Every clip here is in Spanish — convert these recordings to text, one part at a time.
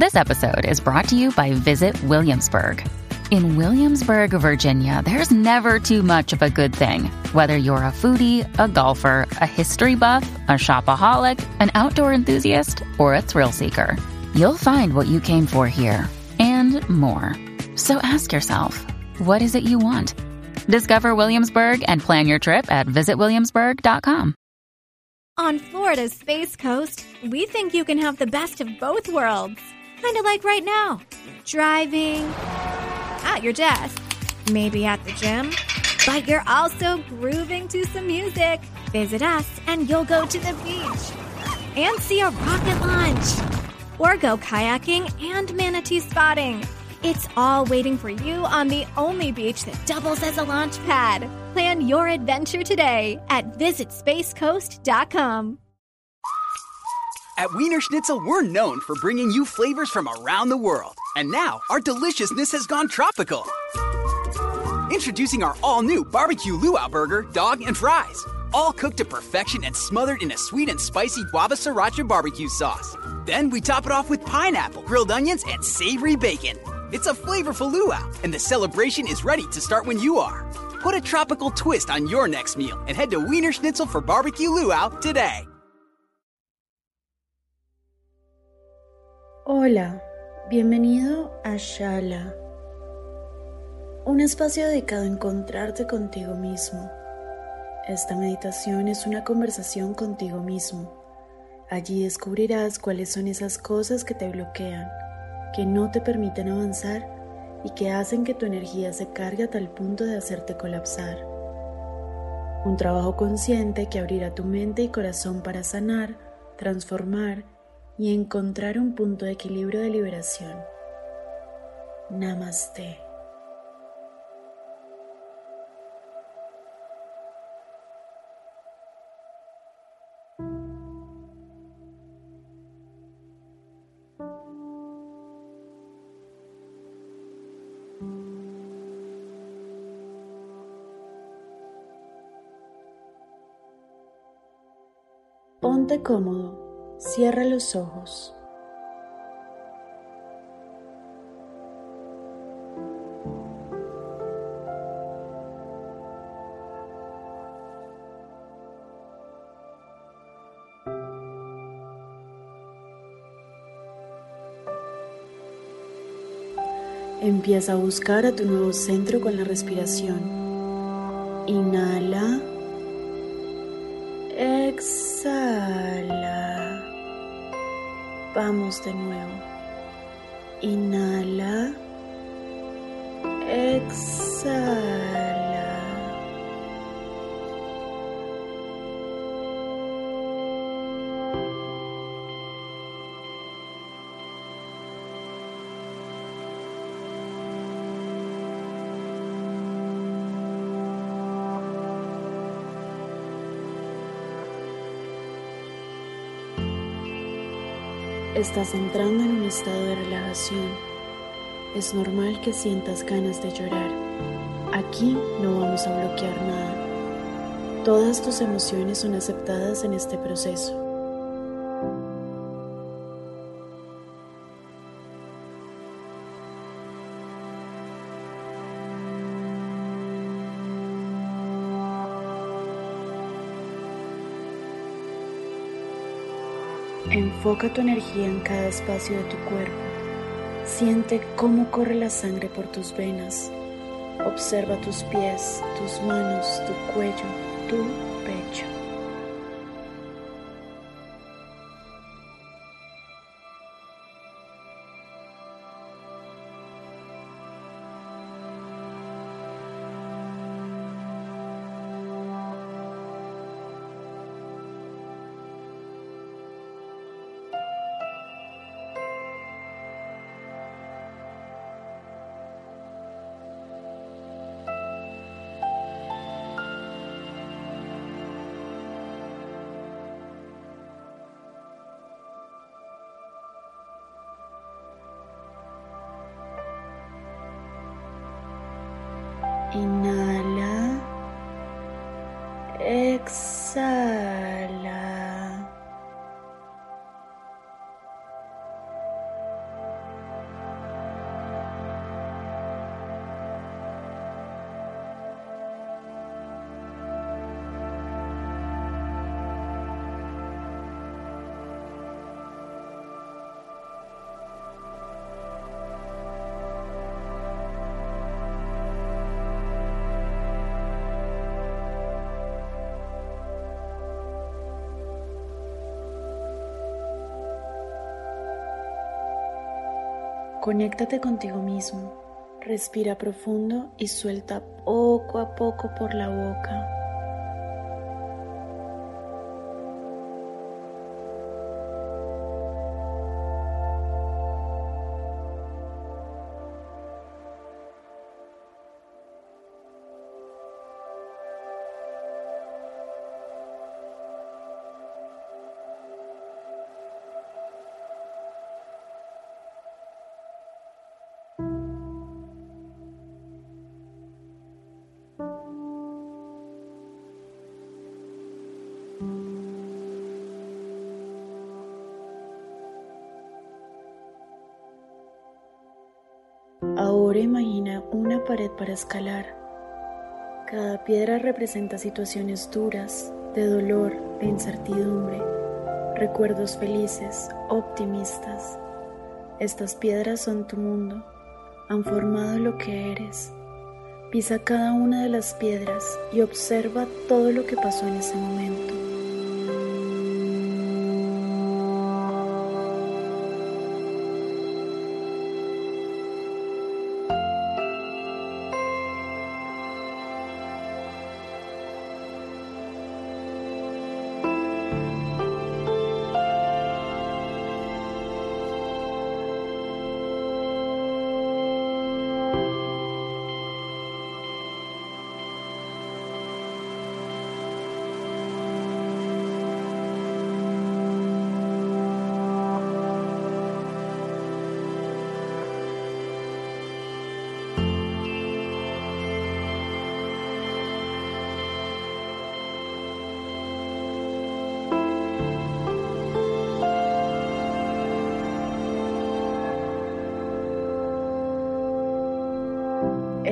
This episode is brought to you by Visit Williamsburg. In Williamsburg, Virginia, there's never too much of a good thing. Whether you're a foodie, a golfer, a history buff, a shopaholic, an outdoor enthusiast, or a thrill seeker, you'll find what you came for here and more. So ask yourself, what is it you want? Discover Williamsburg and plan your trip at visitwilliamsburg.com. On Florida's Space Coast, we think you can have the best of both worlds. Kind of like right now driving, at your desk, maybe at the gym, but you're also grooving to some music. Visit us and you'll go to the beach and see a rocket launch or go kayaking and manatee spotting. It's all waiting for you on the only beach that doubles as a launch pad. Plan your adventure today at visitspacecoast.com. At Wiener Schnitzel, we're known for bringing you flavors from around the world. And now, our deliciousness has gone tropical. Introducing our all new barbecue luau burger, dog, and fries. All cooked to perfection and smothered in a sweet and spicy guava sriracha barbecue sauce. Then we top it off with pineapple, grilled onions, and savory bacon. It's a flavorful luau, and the celebration is ready to start when you are. Put a tropical twist on your next meal and head to Wiener Schnitzel for barbecue luau today. Hola, bienvenido a Shala, un espacio dedicado a encontrarte contigo mismo. Esta meditación es una conversación contigo mismo. Allí descubrirás cuáles son esas cosas que te bloquean, que no te permiten avanzar y que hacen que tu energía se cargue a tal punto de hacerte colapsar. Un trabajo consciente que abrirá tu mente y corazón para sanar, transformar y encontrar un punto de equilibrio de liberación. Namaste. Ponte cómodo, cierra los ojos. Empieza a buscar a tu nuevo centro con la respiración. Inhala. Exhala. Vamos de nuevo. Inhala. Exhala. Estás entrando en un estado de relajación. Es normal que sientas ganas de llorar. Aquí no vamos a bloquear nada. Todas tus emociones son aceptadas en este proceso. Enfoca tu energía en cada espacio de tu cuerpo. Siente cómo corre la sangre por tus venas. Observa tus pies, tus manos, tu cuello, tu Inhala. Exhala. Conéctate contigo mismo. Respira profundo y suelta poco a poco por la boca. Imagina una pared para escalar. Cada piedra representa situaciones duras, de dolor, de incertidumbre, recuerdos felices, optimistas. Estas piedras son tu mundo, han formado lo que eres. Pisa cada una de las piedras y observa todo lo que pasó en ese momento.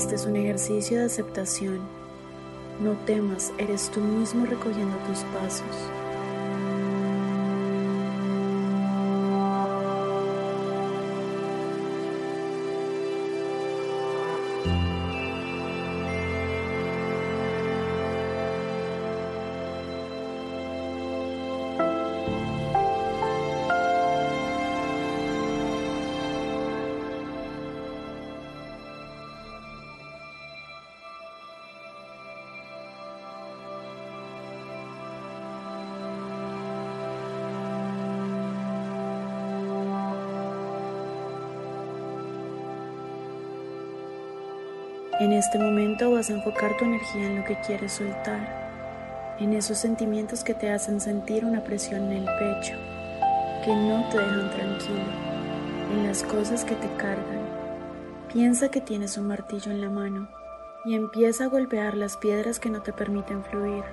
Este es un ejercicio de aceptación. No temas, eres tú mismo recogiendo tus pasos. En este momento vas a enfocar tu energía en lo que quieres soltar, en esos sentimientos que te hacen sentir una presión en el pecho, que no te dejan tranquilo, en las cosas que te cargan. Piensa que tienes un martillo en la mano y empieza a golpear las piedras que no te permiten fluir.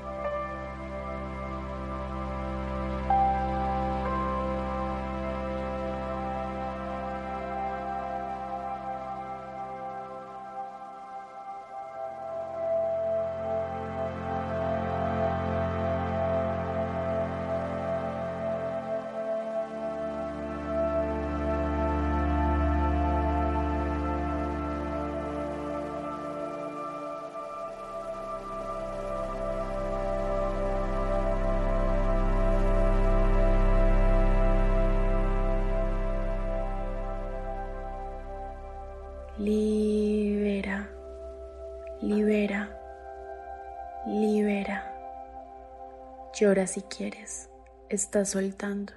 Llora si quieres. Estás soltando.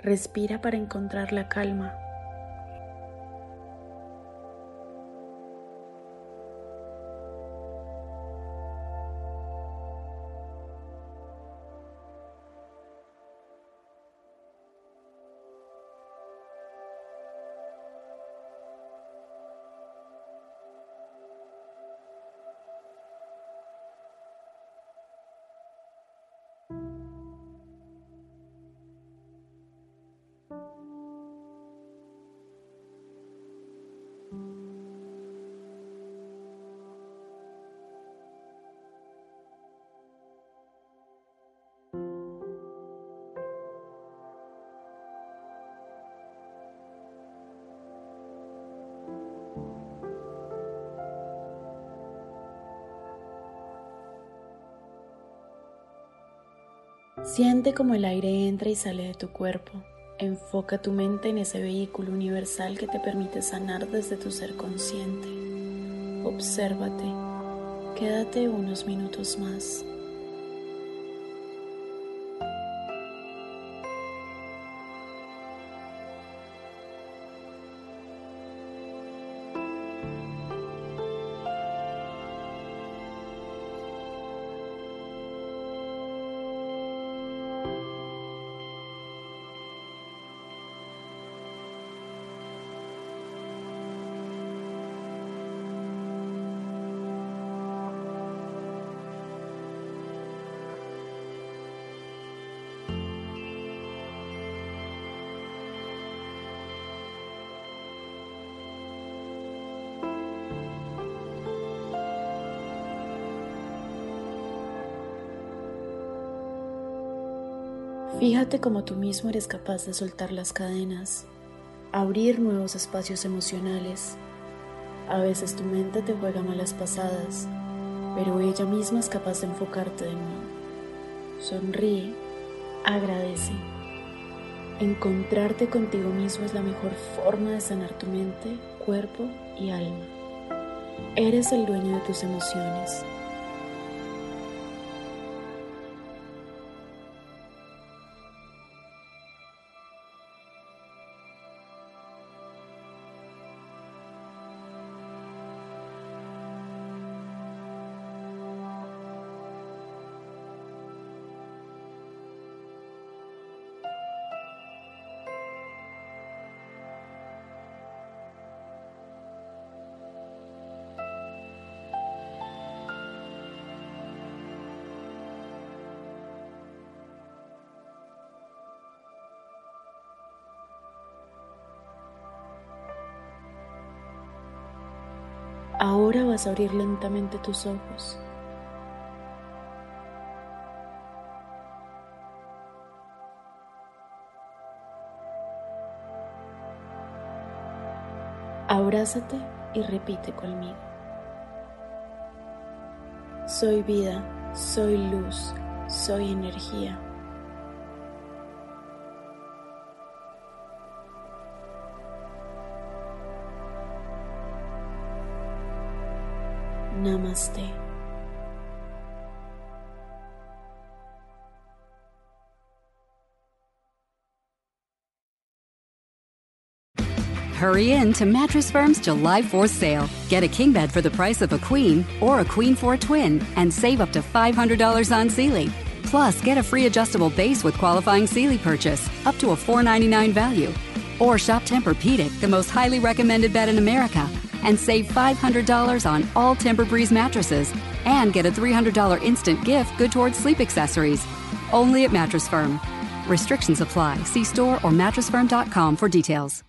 Respira para encontrar la calma. Siente como el aire entra y sale de tu cuerpo, Enfoca tu mente en ese vehículo universal que te permite sanar desde tu ser consciente. Obsérvate. Quédate unos minutos más. Fíjate cómo tú mismo eres capaz de soltar las cadenas, abrir nuevos espacios emocionales. A veces tu mente te juega malas pasadas, pero ella misma es capaz de enfocarte de nuevo. Sonríe, agradece. Encontrarte contigo mismo es la mejor forma de sanar tu mente, cuerpo y alma. Eres el dueño de tus emociones Ahora vas a abrir lentamente tus ojos. Abrázate y repite conmigo. Soy vida, soy luz, soy energía. Namaste. Hurry in to Mattress Firm's July 4th sale. Get a king bed for the price of a queen or a queen for a twin and save up to $500 on Sealy. Plus, get a free adjustable base with qualifying Sealy purchase up to a 499 value. Or shop Tempur-Pedic, the most highly recommended bed in America and save $500 on all Tempur-Breeze mattresses and get a $300 instant gift good towards sleep accessories. Only at Mattress Firm. Restrictions apply. See store or mattressfirm.com for details.